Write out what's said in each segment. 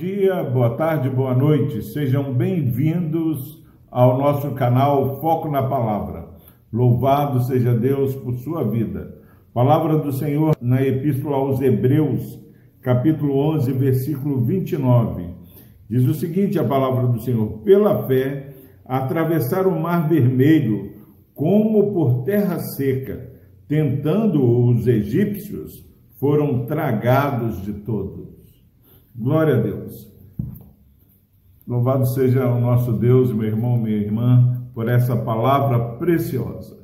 dia, boa tarde, boa noite. Sejam bem-vindos ao nosso canal Foco na Palavra. Louvado seja Deus por sua vida. Palavra do Senhor na Epístola aos Hebreus, capítulo 11, versículo 29. Diz o seguinte: a palavra do Senhor: Pela fé, atravessar o mar vermelho, como por terra seca, tentando os egípcios, foram tragados de todos. Glória a Deus. Louvado seja o nosso Deus, meu irmão, minha irmã, por essa palavra preciosa.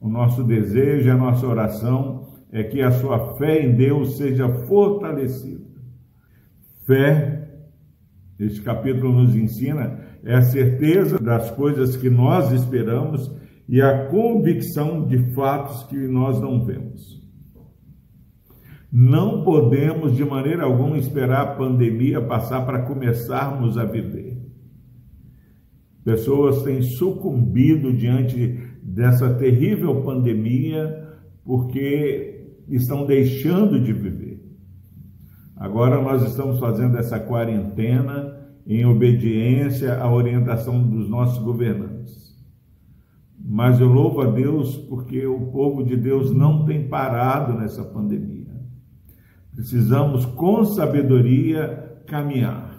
O nosso desejo, a nossa oração é que a sua fé em Deus seja fortalecida. Fé, este capítulo nos ensina, é a certeza das coisas que nós esperamos e a convicção de fatos que nós não vemos. Não podemos de maneira alguma esperar a pandemia passar para começarmos a viver. Pessoas têm sucumbido diante dessa terrível pandemia porque estão deixando de viver. Agora nós estamos fazendo essa quarentena em obediência à orientação dos nossos governantes. Mas eu louvo a Deus porque o povo de Deus não tem parado nessa pandemia. Precisamos, com sabedoria, caminhar.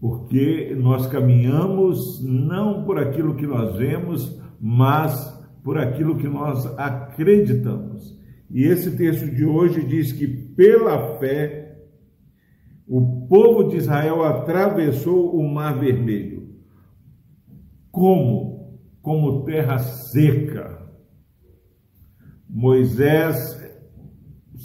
Porque nós caminhamos não por aquilo que nós vemos, mas por aquilo que nós acreditamos. E esse texto de hoje diz que pela fé o povo de Israel atravessou o Mar Vermelho. Como? Como terra seca. Moisés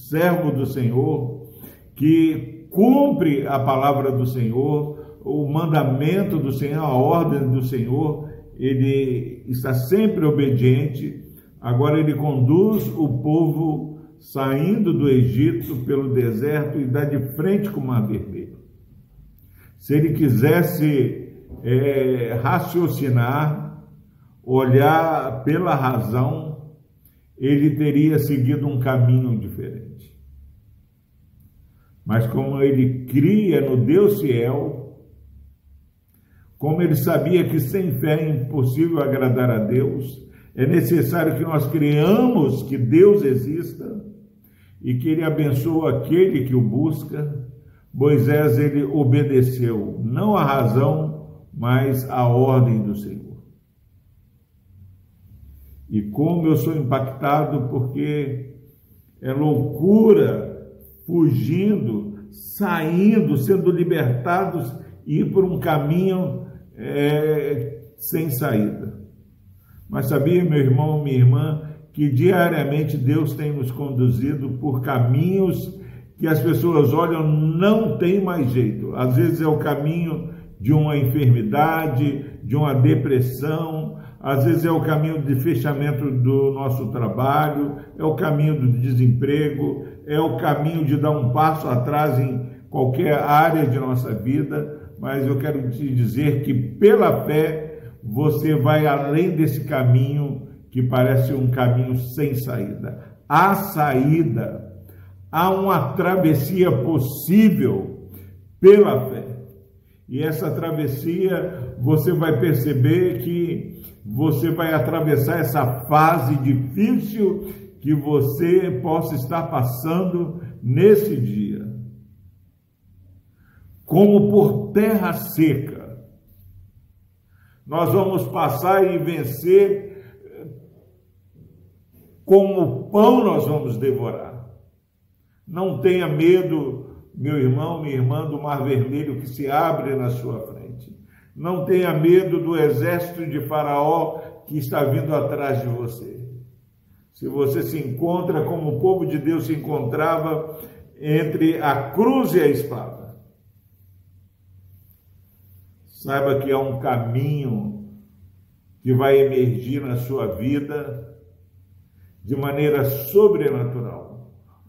servo do Senhor, que cumpre a palavra do Senhor, o mandamento do Senhor, a ordem do Senhor, ele está sempre obediente. Agora ele conduz o povo saindo do Egito pelo deserto e dá de frente com o Mar Vermelho. Se ele quisesse é, raciocinar, olhar pela razão, ele teria seguido um caminho diferente. Mas como ele cria no Deus fiel, como ele sabia que sem fé é impossível agradar a Deus, é necessário que nós criamos que Deus exista e que ele abençoa aquele que o busca. Moisés ele obedeceu não à razão, mas à ordem do Senhor. E como eu sou impactado porque é loucura fugindo, saindo, sendo libertados e ir por um caminho é, sem saída. Mas sabia, meu irmão, minha irmã, que diariamente Deus tem nos conduzido por caminhos que as pessoas olham, não tem mais jeito. Às vezes é o caminho de uma enfermidade, de uma depressão, às vezes é o caminho de fechamento do nosso trabalho, é o caminho do desemprego, é o caminho de dar um passo atrás em qualquer área de nossa vida, mas eu quero te dizer que pela fé você vai além desse caminho que parece um caminho sem saída. Há saída, há uma travessia possível pela fé. E essa travessia você vai perceber que você vai atravessar essa fase difícil que você possa estar passando nesse dia. Como por terra seca. Nós vamos passar e vencer como pão nós vamos devorar. Não tenha medo, meu irmão, minha irmã, do mar vermelho que se abre na sua frente. Não tenha medo do exército de Faraó que está vindo atrás de você. Se você se encontra como o povo de Deus se encontrava entre a cruz e a espada, saiba que há um caminho que vai emergir na sua vida de maneira sobrenatural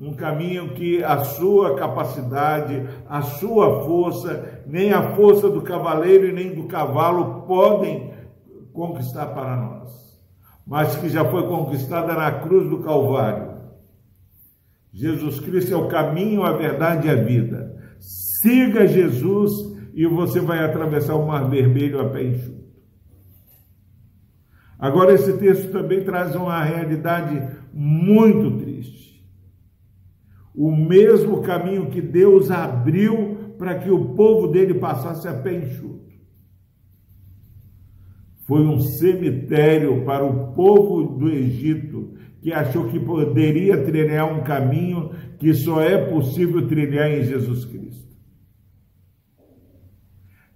um caminho que a sua capacidade, a sua força, nem a força do cavaleiro e nem do cavalo podem conquistar para nós, mas que já foi conquistada na cruz do Calvário. Jesus Cristo é o caminho, a verdade e a vida. siga Jesus e você vai atravessar o Mar Vermelho a pé enxuto. Agora, esse texto também traz uma realidade muito triste. O mesmo caminho que Deus abriu para que o povo dele passasse a pé enxuto. Foi um cemitério para o povo do Egito que achou que poderia trilhar um caminho que só é possível trilhar em Jesus Cristo.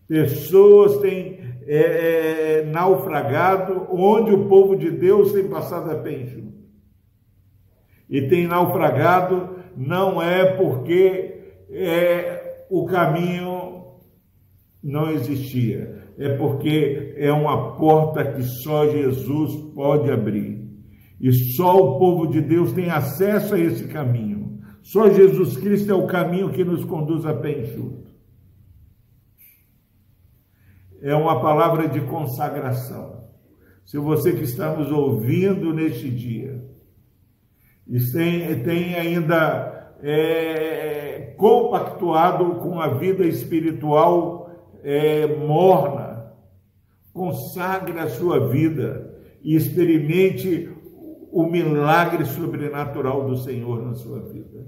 Pessoas têm é, é, naufragado onde o povo de Deus tem passado a pé enxuto. E tem naufragado não é porque é, o caminho não existia, é porque é uma porta que só Jesus pode abrir. E só o povo de Deus tem acesso a esse caminho. Só Jesus Cristo é o caminho que nos conduz a pé enxuto. É uma palavra de consagração. Se você que está nos ouvindo neste dia e tem, tem ainda é, compactuado com a vida espiritual é, morna, consagre a sua vida e experimente o milagre sobrenatural do Senhor na sua vida.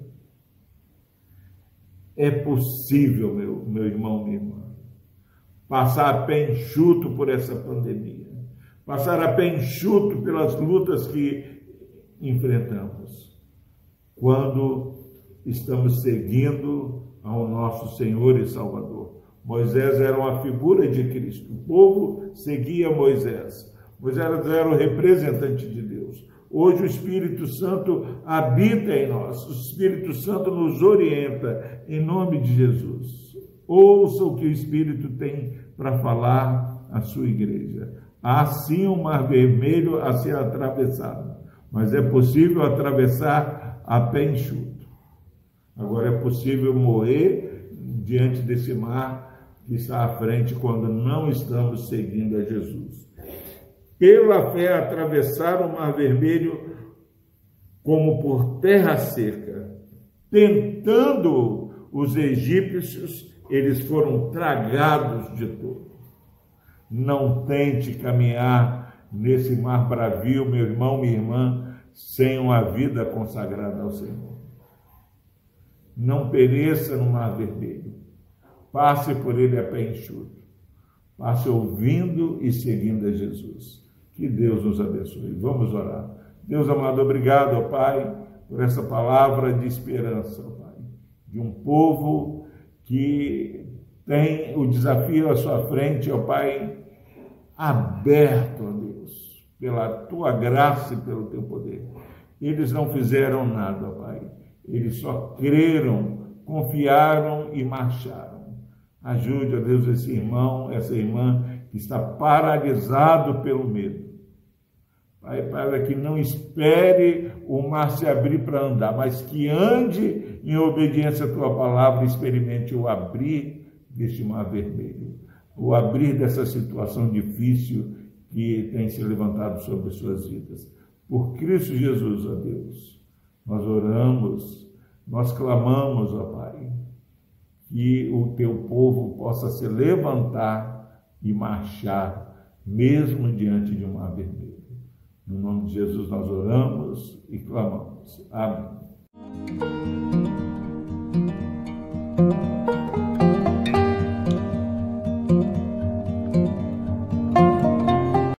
É possível, meu, meu irmão, minha irmã, passar a pé enxuto por essa pandemia, passar a pé enxuto pelas lutas que enfrentamos, quando estamos seguindo ao nosso Senhor e Salvador. Moisés era uma figura de Cristo, o povo seguia Moisés. Moisés era o representante de Deus. Hoje o Espírito Santo habita em nós, o Espírito Santo nos orienta em nome de Jesus. Ouça o que o Espírito tem para falar à sua igreja. Há sim um mar vermelho a ser atravessado, mas é possível atravessar a pé enxuto. Agora é possível morrer diante desse mar que está à frente quando não estamos seguindo a Jesus pela fé atravessaram o Mar Vermelho como por terra seca. Tentando os egípcios, eles foram tragados de todo. Não tente caminhar nesse mar bravio, meu irmão, minha irmã, sem uma vida consagrada ao Senhor. Não pereça no mar vermelho. Passe por ele a pé enxuto. Passe ouvindo e seguindo a Jesus. Que Deus nos abençoe. Vamos orar. Deus amado, obrigado, ó Pai, por essa palavra de esperança, ó Pai, de um povo que tem o desafio à sua frente, ó Pai, aberto, ó Deus, pela tua graça e pelo teu poder. Eles não fizeram nada, ó Pai. Eles só creram, confiaram e marcharam. Ajude, ó Deus, esse irmão, essa irmã que está paralisado pelo medo. Pai, para que não espere o mar se abrir para andar, mas que ande em obediência à tua palavra, experimente o abrir deste mar vermelho, o abrir dessa situação difícil que tem se levantado sobre suas vidas. Por Cristo Jesus, ó Deus, nós oramos, nós clamamos, ó Pai, que o teu povo possa se levantar e marchar, mesmo diante de um mar vermelho. No nome de Jesus nós oramos e clamamos. Amém.